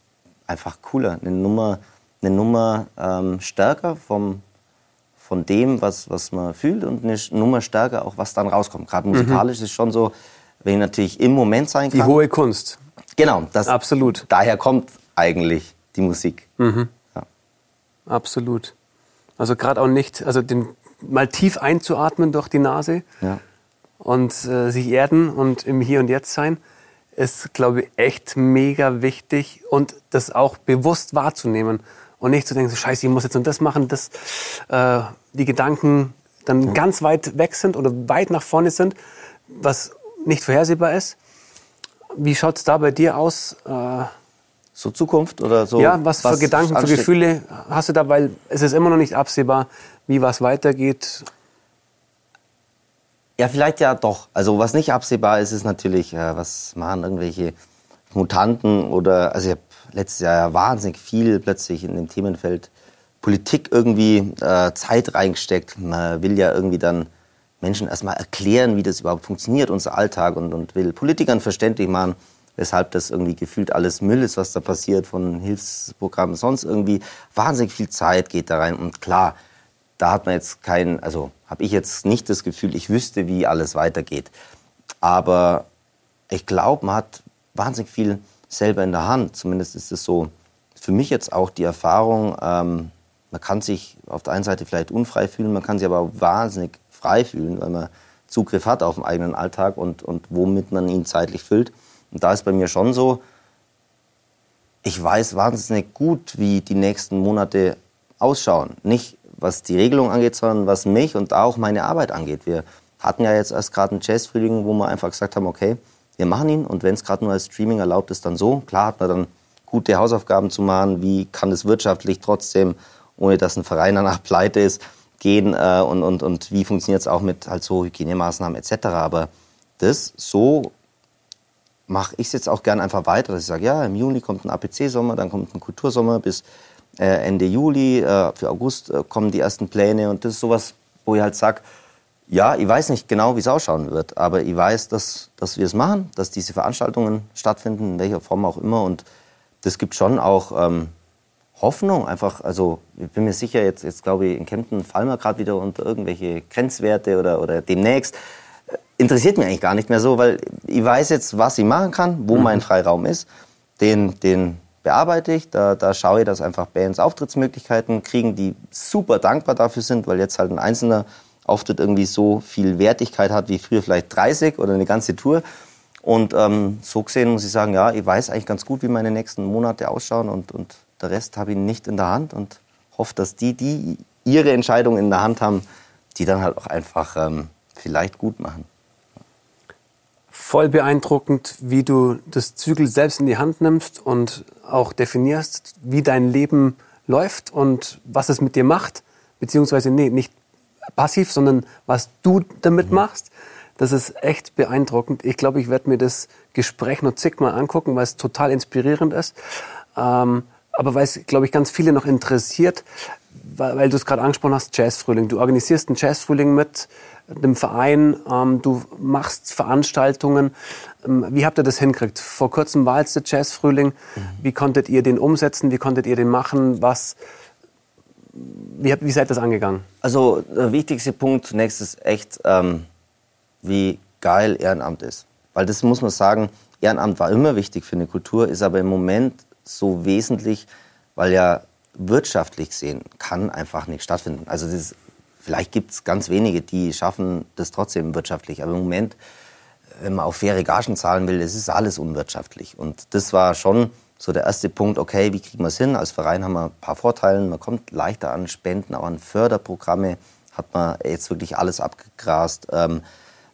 einfach cooler, eine Nummer, eine Nummer ähm, stärker vom, von dem, was, was man fühlt und eine Nummer stärker auch, was dann rauskommt. Gerade mhm. musikalisch mhm. ist es schon so, wenn ich natürlich im Moment sein kann. Die hohe Kunst. Genau, das, absolut. Daher kommt eigentlich die Musik. Mhm. Ja. Absolut. Also gerade auch nicht, also den mal tief einzuatmen durch die Nase ja. und äh, sich erden und im Hier und Jetzt sein ist, glaube ich, echt mega wichtig und das auch bewusst wahrzunehmen und nicht zu denken, so, scheiße, ich muss jetzt und das machen, dass äh, die Gedanken dann ja. ganz weit weg sind oder weit nach vorne sind, was nicht vorhersehbar ist. Wie schaut es da bei dir aus? Äh, so Zukunft oder so? Ja, was, was für Gedanken, für Gefühle hast du da, weil es ist immer noch nicht absehbar, wie was weitergeht. Ja, vielleicht ja doch. Also was nicht absehbar ist, ist natürlich, äh, was machen irgendwelche Mutanten oder, also ich habe letztes Jahr ja wahnsinnig viel plötzlich in dem Themenfeld Politik irgendwie äh, Zeit reingesteckt. Man will ja irgendwie dann Menschen erstmal erklären, wie das überhaupt funktioniert, unser Alltag und, und will Politikern verständlich machen, weshalb das irgendwie gefühlt alles Müll ist, was da passiert von Hilfsprogrammen, sonst irgendwie wahnsinnig viel Zeit geht da rein und klar, da hat man jetzt kein, also habe ich jetzt nicht das Gefühl, ich wüsste, wie alles weitergeht. Aber ich glaube, man hat wahnsinnig viel selber in der Hand. Zumindest ist es so für mich jetzt auch die Erfahrung, ähm, man kann sich auf der einen Seite vielleicht unfrei fühlen, man kann sich aber wahnsinnig frei fühlen, weil man Zugriff hat auf den eigenen Alltag und, und womit man ihn zeitlich füllt. Und da ist bei mir schon so, ich weiß wahnsinnig gut, wie die nächsten Monate ausschauen. Nicht was die Regelung angeht, sondern was mich und auch meine Arbeit angeht. Wir hatten ja jetzt erst gerade einen Jazz-Frühling, wo wir einfach gesagt haben, okay, wir machen ihn und wenn es gerade nur als Streaming erlaubt ist, dann so. Klar hat man dann gute Hausaufgaben zu machen, wie kann es wirtschaftlich trotzdem, ohne dass ein Verein danach pleite ist, gehen äh, und, und, und wie funktioniert es auch mit halt so Hygienemaßnahmen etc. Aber das so mache ich es jetzt auch gern einfach weiter, dass ich sage, ja, im Juni kommt ein APC-Sommer, dann kommt ein Kultursommer bis Ende Juli, äh, für August äh, kommen die ersten Pläne und das ist sowas, wo ich halt sage, ja, ich weiß nicht genau, wie es ausschauen wird, aber ich weiß, dass, dass wir es machen, dass diese Veranstaltungen stattfinden, in welcher Form auch immer und das gibt schon auch ähm, Hoffnung einfach, also ich bin mir sicher, jetzt, jetzt glaube ich, in Kempten fallen wir gerade wieder unter irgendwelche Grenzwerte oder, oder demnächst. Interessiert mich eigentlich gar nicht mehr so, weil ich weiß jetzt, was ich machen kann, wo mhm. mein Freiraum ist. Den, den bearbeite ich, da, da schaue ich, dass einfach Bands Auftrittsmöglichkeiten kriegen, die super dankbar dafür sind, weil jetzt halt ein einzelner Auftritt irgendwie so viel Wertigkeit hat wie früher vielleicht 30 oder eine ganze Tour. Und ähm, so gesehen muss ich sagen, ja, ich weiß eigentlich ganz gut, wie meine nächsten Monate ausschauen und, und der Rest habe ich nicht in der Hand und hoffe, dass die, die ihre Entscheidung in der Hand haben, die dann halt auch einfach ähm, vielleicht gut machen. Voll beeindruckend, wie du das Zügel selbst in die Hand nimmst und auch definierst, wie dein Leben läuft und was es mit dir macht, beziehungsweise nee, nicht passiv, sondern was du damit mhm. machst. Das ist echt beeindruckend. Ich glaube, ich werde mir das Gespräch noch zigmal angucken, weil es total inspirierend ist. Ähm, aber weil es, glaube ich, ganz viele noch interessiert, weil, weil du es gerade angesprochen hast, Jazzfrühling. Du organisierst einen Jazzfrühling mit dem Verein, ähm, du machst Veranstaltungen. Ähm, wie habt ihr das hinkriegt? Vor kurzem war jetzt der Jazzfrühling. Mhm. Wie konntet ihr den umsetzen? Wie konntet ihr den machen? Was, wie, wie seid ihr das angegangen? Also der wichtigste Punkt zunächst ist echt, ähm, wie geil Ehrenamt ist. Weil das muss man sagen, Ehrenamt war immer wichtig für eine Kultur, ist aber im Moment so wesentlich, weil ja wirtschaftlich gesehen kann einfach nicht stattfinden. Also das, vielleicht gibt es ganz wenige, die schaffen das trotzdem wirtschaftlich. Aber im Moment, wenn man auf faire Gagen zahlen will, es ist alles unwirtschaftlich. Und das war schon so der erste Punkt, okay, wie kriegen wir es hin? Als Verein haben wir ein paar Vorteile. Man kommt leichter an Spenden, auch an Förderprogramme hat man jetzt wirklich alles abgegrast. Ähm,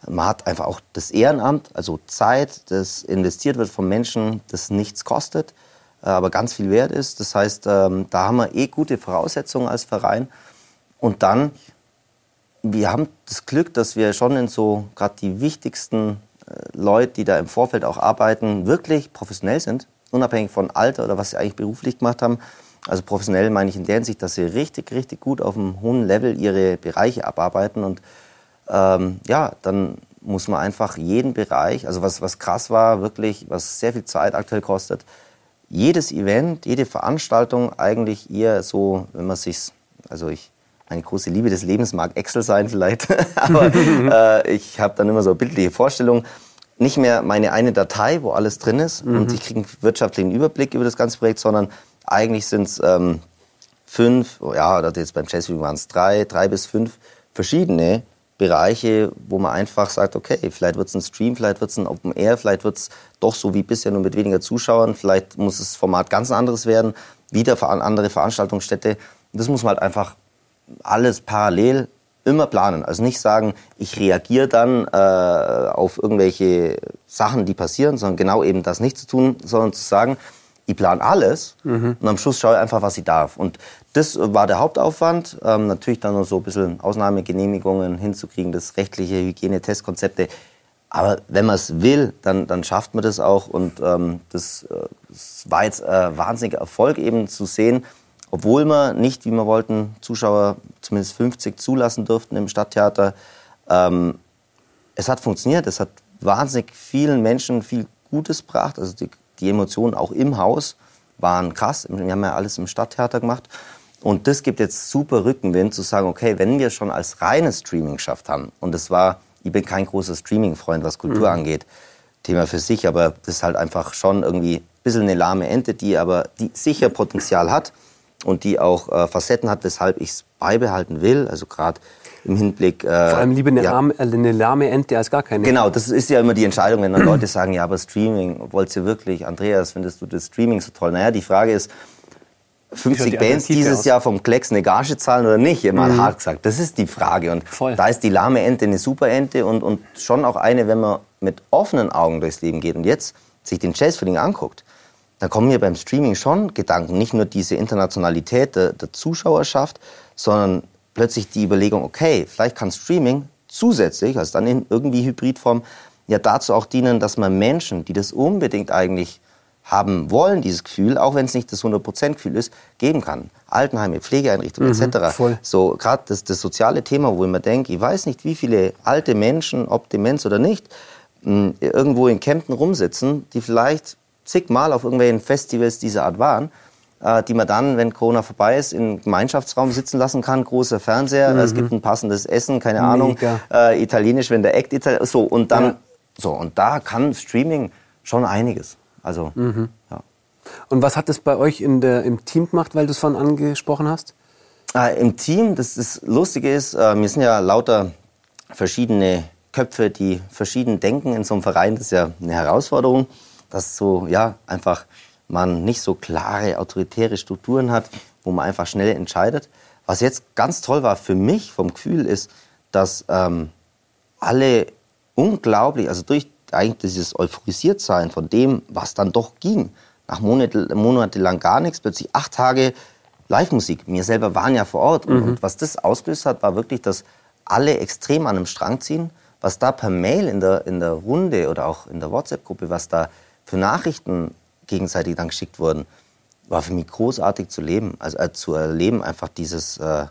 man hat einfach auch das Ehrenamt, also Zeit, das investiert wird von Menschen, das nichts kostet. Äh, aber ganz viel wert ist. Das heißt, ähm, da haben wir eh gute Voraussetzungen als Verein. Und dann, wir haben das Glück, dass wir schon in so gerade die wichtigsten äh, Leute, die da im Vorfeld auch arbeiten, wirklich professionell sind, unabhängig von Alter oder was sie eigentlich beruflich gemacht haben. Also professionell meine ich in der Hinsicht, dass sie richtig, richtig gut auf einem hohen Level ihre Bereiche abarbeiten. Und ähm, ja, dann muss man einfach jeden Bereich, also was, was krass war, wirklich, was sehr viel Zeit aktuell kostet, jedes Event, jede Veranstaltung eigentlich eher so, wenn man sich, also ich, meine große Liebe des Lebens mag Excel sein vielleicht, aber äh, ich habe dann immer so bildliche Vorstellung, nicht mehr meine eine Datei, wo alles drin ist mhm. und ich kriege einen wirtschaftlichen Überblick über das ganze Projekt, sondern eigentlich sind es ähm, fünf, ja, oder jetzt beim Chessview waren es drei, drei bis fünf verschiedene Bereiche, wo man einfach sagt, okay, vielleicht wird es ein Stream, vielleicht wird es ein Open Air, vielleicht wird es doch so wie bisher nur mit weniger Zuschauern, vielleicht muss das Format ganz anderes werden, wieder andere Veranstaltungsstätte. Das muss man halt einfach alles parallel immer planen. Also nicht sagen, ich reagiere dann äh, auf irgendwelche Sachen, die passieren, sondern genau eben das nicht zu tun, sondern zu sagen, ich plane alles mhm. und am Schluss schaue ich einfach, was ich darf. Und das war der Hauptaufwand. Ähm, natürlich dann noch so ein bisschen Ausnahmegenehmigungen hinzukriegen, das rechtliche Hygienetestkonzepte. Aber wenn man es will, dann, dann schafft man das auch. Und ähm, das, äh, das, war jetzt ein wahnsinniger Erfolg eben zu sehen, obwohl wir nicht, wie wir wollten, Zuschauer zumindest 50 zulassen durften im Stadttheater. Ähm, es hat funktioniert. Es hat wahnsinnig vielen Menschen viel Gutes gebracht. Also die die Emotionen auch im Haus waren krass. Wir haben ja alles im Stadttheater gemacht. Und das gibt jetzt super Rückenwind zu sagen, okay, wenn wir schon als reines Streaming geschafft haben, und das war, ich bin kein großer Streaming-Freund, was Kultur mhm. angeht, Thema für sich, aber das ist halt einfach schon irgendwie ein bisschen eine lahme Ente, die aber die sicher Potenzial hat und die auch äh, Facetten hat, weshalb ich es beibehalten will. Also gerade im Hinblick. Äh, Vor allem lieber eine, ja, arme, eine lahme Ente als gar keine. Genau, das ist ja immer die Entscheidung, wenn dann Leute sagen, ja, aber Streaming, wollt ihr wirklich, Andreas, findest du das Streaming so toll? Naja, die Frage ist, 50 die Bands dieses aus. Jahr vom Klecks eine Gage zahlen oder nicht? Mal mhm. hart gesagt. Das ist die Frage. Und Voll. da ist die lahme Ente eine super Ente und, und schon auch eine, wenn man mit offenen Augen durchs Leben geht und jetzt sich den Jazzfeeling anguckt, dann kommen mir beim Streaming schon Gedanken, nicht nur diese Internationalität der, der Zuschauerschaft, sondern plötzlich die Überlegung, okay, vielleicht kann Streaming zusätzlich, also dann in irgendwie Hybridform, ja dazu auch dienen, dass man Menschen, die das unbedingt eigentlich haben wollen, dieses Gefühl, auch wenn es nicht das 100%-Gefühl ist, geben kann. Altenheime, Pflegeeinrichtungen mhm, etc. Voll. So gerade das, das soziale Thema, wo ich mir denke, ich weiß nicht, wie viele alte Menschen, ob Demenz oder nicht, irgendwo in Kempten rumsitzen, die vielleicht zigmal auf irgendwelchen Festivals dieser Art waren, äh, die man dann, wenn Corona vorbei ist, im Gemeinschaftsraum sitzen lassen kann, großer Fernseher, mhm. es gibt ein passendes Essen, keine. Ahnung, äh, italienisch, wenn der Act italienisch, so und dann, ja. so und da kann Streaming schon einiges. Also, mhm. ja. Und was hat es bei euch in der, im Team gemacht, weil du es vorhin angesprochen hast? Äh, Im Team, das, das Lustige ist, äh, wir sind ja lauter verschiedene Köpfe, die verschieden denken in so einem Verein. Das ist ja eine Herausforderung, dass so, ja, einfach man nicht so klare autoritäre Strukturen hat, wo man einfach schnell entscheidet. Was jetzt ganz toll war für mich vom Gefühl ist, dass ähm, alle unglaublich, also durch eigentlich dieses Euphorisiertsein von dem, was dann doch ging. Nach Monate, monatelang gar nichts, plötzlich acht Tage Live-Musik. Wir selber waren ja vor Ort. Mhm. Und was das ausgelöst hat, war wirklich, dass alle extrem an einem Strang ziehen. Was da per Mail in der, in der Runde oder auch in der WhatsApp-Gruppe, was da für Nachrichten gegenseitig dann geschickt wurden, war für mich großartig zu leben. Also äh, zu erleben, einfach dieses äh,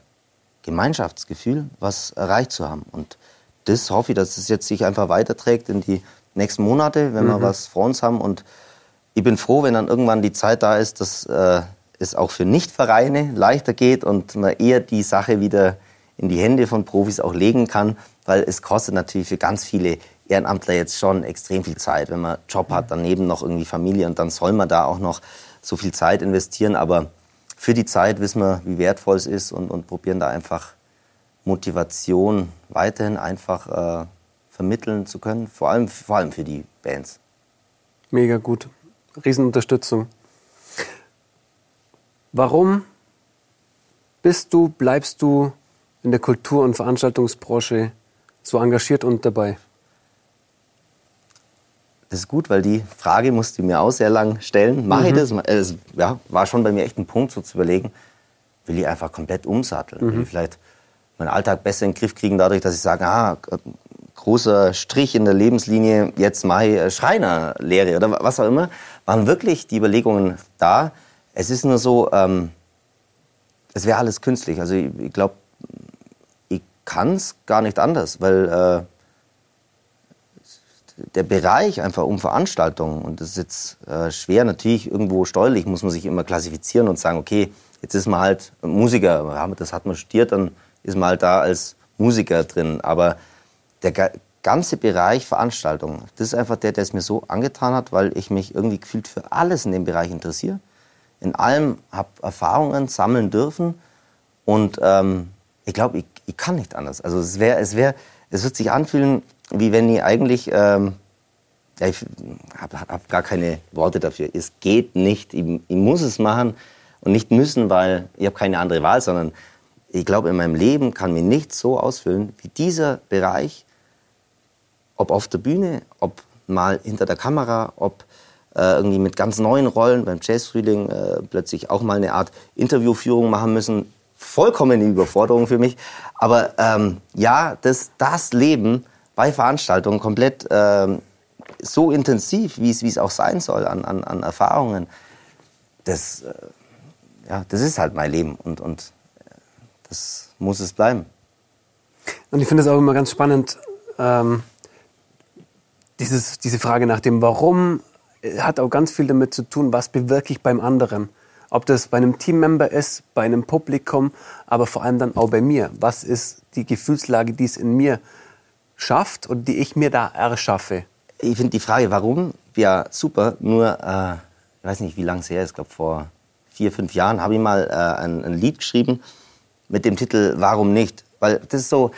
Gemeinschaftsgefühl, was erreicht zu haben. Und das hoffe ich, dass es jetzt sich einfach weiterträgt in die nächsten Monate, wenn mhm. wir was vor uns haben. Und ich bin froh, wenn dann irgendwann die Zeit da ist, dass äh, es auch für Nichtvereine leichter geht und man eher die Sache wieder in die Hände von Profis auch legen kann, weil es kostet natürlich für ganz viele Ehrenamtler jetzt schon extrem viel Zeit, wenn man Job hat, daneben noch irgendwie Familie und dann soll man da auch noch so viel Zeit investieren. Aber für die Zeit wissen wir, wie wertvoll es ist und, und probieren da einfach Motivation weiterhin einfach äh, vermitteln zu können, vor allem, vor allem für die Bands. Mega gut. Riesenunterstützung. Warum bist du, bleibst du in der Kultur- und Veranstaltungsbranche so engagiert und dabei? Das ist gut, weil die Frage musste ich mir auch sehr lang stellen. Mache mhm. ich das? Es ja, war schon bei mir echt ein Punkt, so zu überlegen, will ich einfach komplett umsatteln? Mhm. Will ich vielleicht meinen Alltag besser in den Griff kriegen, dadurch, dass ich sage, ah, großer Strich in der Lebenslinie, jetzt mache ich Schreinerlehre oder was auch immer, waren wirklich die Überlegungen da. Es ist nur so, ähm, es wäre alles künstlich. Also ich, ich glaube, ich kann es gar nicht anders, weil äh, der Bereich einfach um Veranstaltungen, und das ist jetzt äh, schwer, natürlich irgendwo steuerlich muss man sich immer klassifizieren und sagen, okay, jetzt ist man halt Musiker, das hat man studiert, dann ist man halt da als Musiker drin. Aber der ganze Bereich Veranstaltungen, das ist einfach der, der es mir so angetan hat, weil ich mich irgendwie gefühlt für alles in dem Bereich interessiere. In allem habe Erfahrungen sammeln dürfen und ähm, ich glaube, ich, ich, kann nicht anders. Also es wäre, es wäre, es wird sich anfühlen, wie wenn ich eigentlich, ähm, ja, ich habe hab gar keine Worte dafür. Es geht nicht, ich, ich muss es machen und nicht müssen, weil ich habe keine andere Wahl, sondern ich glaube, in meinem Leben kann mir nichts so ausfüllen wie dieser Bereich, ob auf der Bühne, ob mal hinter der Kamera, ob äh, irgendwie mit ganz neuen Rollen beim Jazzfrühling äh, plötzlich auch mal eine Art Interviewführung machen müssen. Vollkommen eine Überforderung für mich. Aber ähm, ja, das, das Leben bei Veranstaltungen komplett ähm, so intensiv, wie es auch sein soll an, an, an Erfahrungen, das, äh, ja, das ist halt mein Leben und, und äh, das muss es bleiben. Und ich finde es auch immer ganz spannend, ähm, dieses, diese Frage nach dem Warum äh, hat auch ganz viel damit zu tun, was bewirke ich beim anderen. Ob das bei einem Teammember ist, bei einem Publikum, aber vor allem dann auch bei mir. Was ist die Gefühlslage, die es in mir schafft und die ich mir da erschaffe? Ich finde die Frage, warum, ja super. Nur, äh, ich weiß nicht, wie lange es her ist, ich glaube vor vier, fünf Jahren habe ich mal äh, ein, ein Lied geschrieben mit dem Titel Warum nicht? Weil das ist so,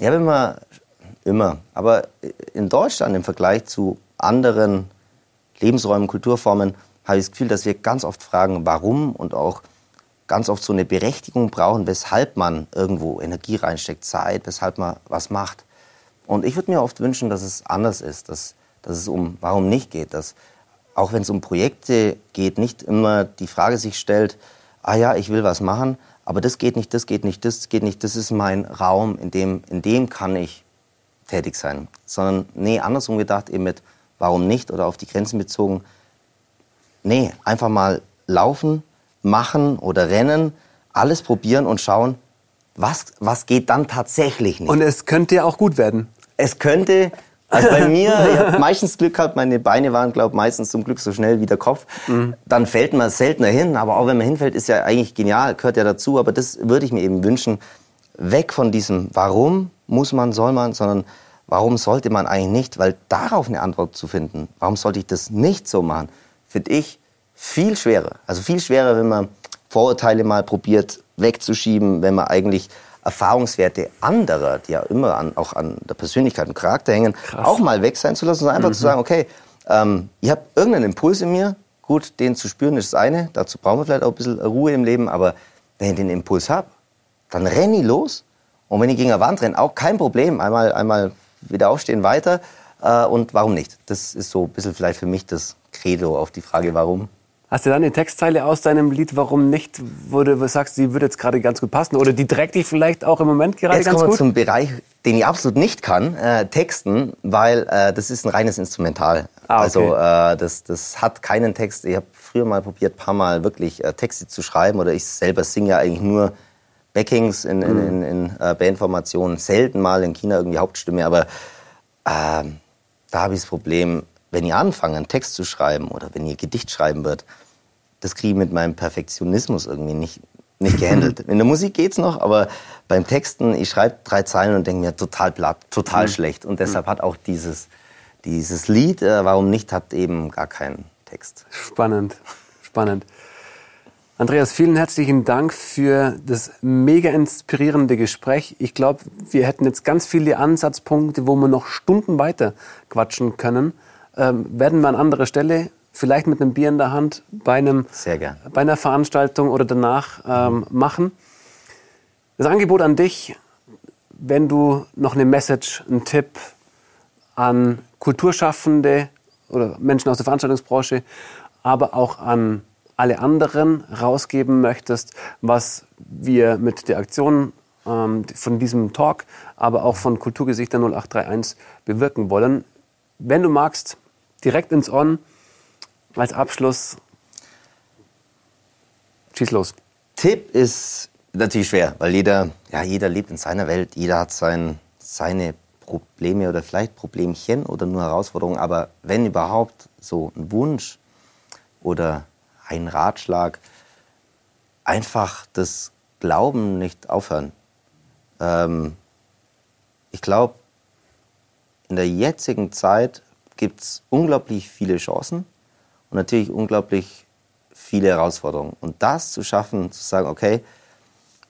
ja, wenn man immer. Aber in Deutschland im Vergleich zu anderen Lebensräumen, Kulturformen, habe ich das Gefühl, dass wir ganz oft fragen, warum und auch ganz oft so eine Berechtigung brauchen, weshalb man irgendwo Energie reinsteckt, Zeit, weshalb man was macht. Und ich würde mir oft wünschen, dass es anders ist, dass, dass es um warum nicht geht, dass auch wenn es um Projekte geht, nicht immer die Frage sich stellt, ah ja, ich will was machen, aber das geht nicht, das geht nicht, das geht nicht, das ist mein Raum, in dem, in dem kann ich tätig sein, sondern nee, andersrum gedacht eben mit warum nicht oder auf die Grenzen bezogen. Nee, einfach mal laufen, machen oder rennen, alles probieren und schauen, was, was geht dann tatsächlich nicht. Und es könnte ja auch gut werden. Es könnte, also bei mir, ich habe meistens Glück gehabt, meine Beine waren, glaube ich, meistens zum Glück so schnell wie der Kopf. Mhm. Dann fällt man seltener hin, aber auch wenn man hinfällt, ist ja eigentlich genial, gehört ja dazu. Aber das würde ich mir eben wünschen, weg von diesem Warum muss man, soll man, sondern warum sollte man eigentlich nicht, weil darauf eine Antwort zu finden, warum sollte ich das nicht so machen, finde ich viel schwerer. Also viel schwerer, wenn man Vorurteile mal probiert wegzuschieben, wenn man eigentlich Erfahrungswerte anderer, die ja immer an, auch an der Persönlichkeit und Charakter hängen, Krass. auch mal weg sein zu lassen, sondern einfach mhm. zu sagen, okay, ähm, ich habe irgendeinen Impuls in mir, gut, den zu spüren ist das eine, dazu brauchen wir vielleicht auch ein bisschen Ruhe im Leben, aber wenn ich den Impuls habe, dann renne ich los und wenn ich gegen eine Wand renne, auch kein Problem, einmal, einmal wieder aufstehen, weiter äh, und warum nicht? Das ist so ein bisschen vielleicht für mich das Credo auf die Frage, warum. Hast du dann eine Textzeile aus deinem Lied, warum nicht, wo du sagst, die würde jetzt gerade ganz gut passen oder die trägt dich vielleicht auch im Moment gerade jetzt ganz gut? Jetzt kommen wir zum Bereich, den ich absolut nicht kann, äh, Texten, weil äh, das ist ein reines Instrumental. Ah, okay. Also äh, das, das hat keinen Text. Ich habe früher mal probiert, paar Mal wirklich äh, Texte zu schreiben oder ich selber singe ja eigentlich nur Backings in, in, in, in äh, Bandformationen, selten mal in China irgendwie Hauptstimme, aber ähm, da habe ich das Problem, wenn ihr anfange, einen Text zu schreiben oder wenn ihr Gedicht schreiben wird, das kriege ich mit meinem Perfektionismus irgendwie nicht, nicht gehandelt. In der Musik geht's noch, aber beim Texten, ich schreibe drei Zeilen und denke mir total platt, total mhm. schlecht. Und deshalb mhm. hat auch dieses, dieses Lied, äh, warum nicht, hat eben gar keinen Text. Spannend, spannend. Andreas, vielen herzlichen Dank für das mega inspirierende Gespräch. Ich glaube, wir hätten jetzt ganz viele Ansatzpunkte, wo wir noch Stunden weiter quatschen können. Ähm, werden wir an anderer Stelle vielleicht mit einem Bier in der Hand bei, einem, bei einer Veranstaltung oder danach ähm, machen. Das Angebot an dich, wenn du noch eine Message, einen Tipp an Kulturschaffende oder Menschen aus der Veranstaltungsbranche, aber auch an alle anderen rausgeben möchtest, was wir mit der Aktion ähm, von diesem Talk, aber auch von Kulturgesichter 0831 bewirken wollen. Wenn du magst, direkt ins On, als Abschluss, schieß los. Tipp ist natürlich schwer, weil jeder, ja, jeder lebt in seiner Welt, jeder hat sein, seine Probleme oder vielleicht Problemchen oder nur Herausforderungen, aber wenn überhaupt so ein Wunsch oder ein Ratschlag, einfach das Glauben nicht aufhören. Ähm, ich glaube, in der jetzigen Zeit gibt es unglaublich viele Chancen und natürlich unglaublich viele Herausforderungen. Und das zu schaffen, zu sagen, okay,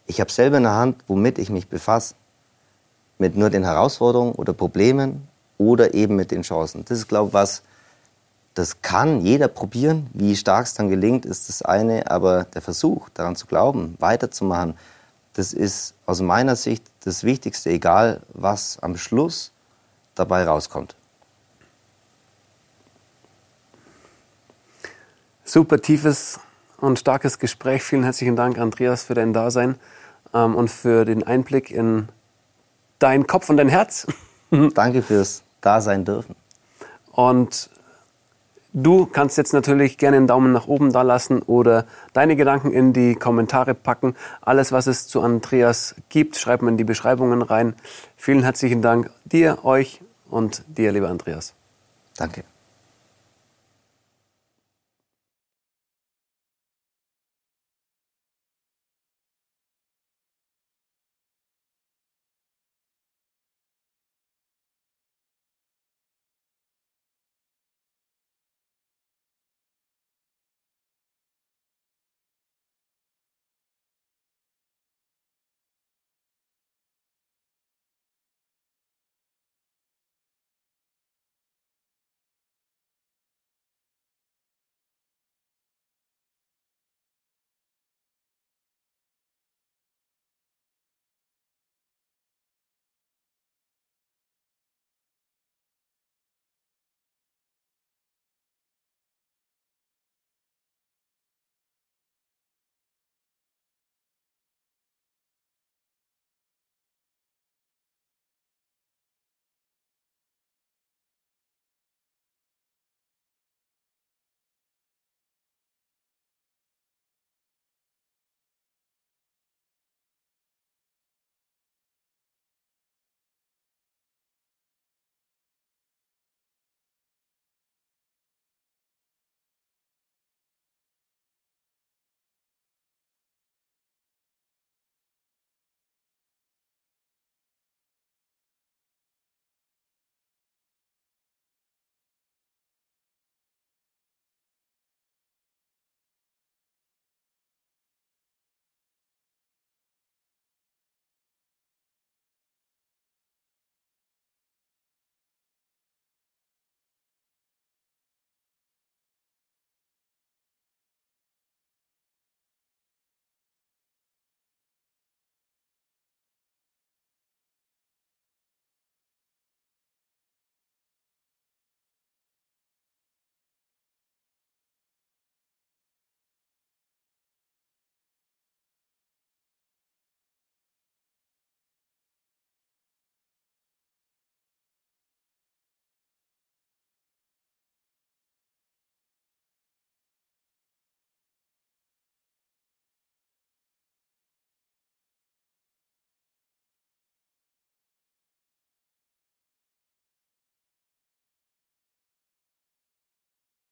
ich habe selber in der Hand, womit ich mich befasse, mit nur den Herausforderungen oder Problemen oder eben mit den Chancen. Das ist, glaube ich, was, das kann jeder probieren. Wie stark es dann gelingt, ist das eine, aber der Versuch, daran zu glauben, weiterzumachen, das ist aus meiner Sicht das Wichtigste, egal was am Schluss dabei rauskommt. Super tiefes und starkes Gespräch. Vielen herzlichen Dank, Andreas, für dein Dasein ähm, und für den Einblick in dein Kopf und dein Herz. Danke fürs Dasein dürfen. Und du kannst jetzt natürlich gerne einen Daumen nach oben da lassen oder deine Gedanken in die Kommentare packen. Alles, was es zu Andreas gibt, schreibt man in die Beschreibungen rein. Vielen herzlichen Dank dir, euch und dir, lieber Andreas. Danke.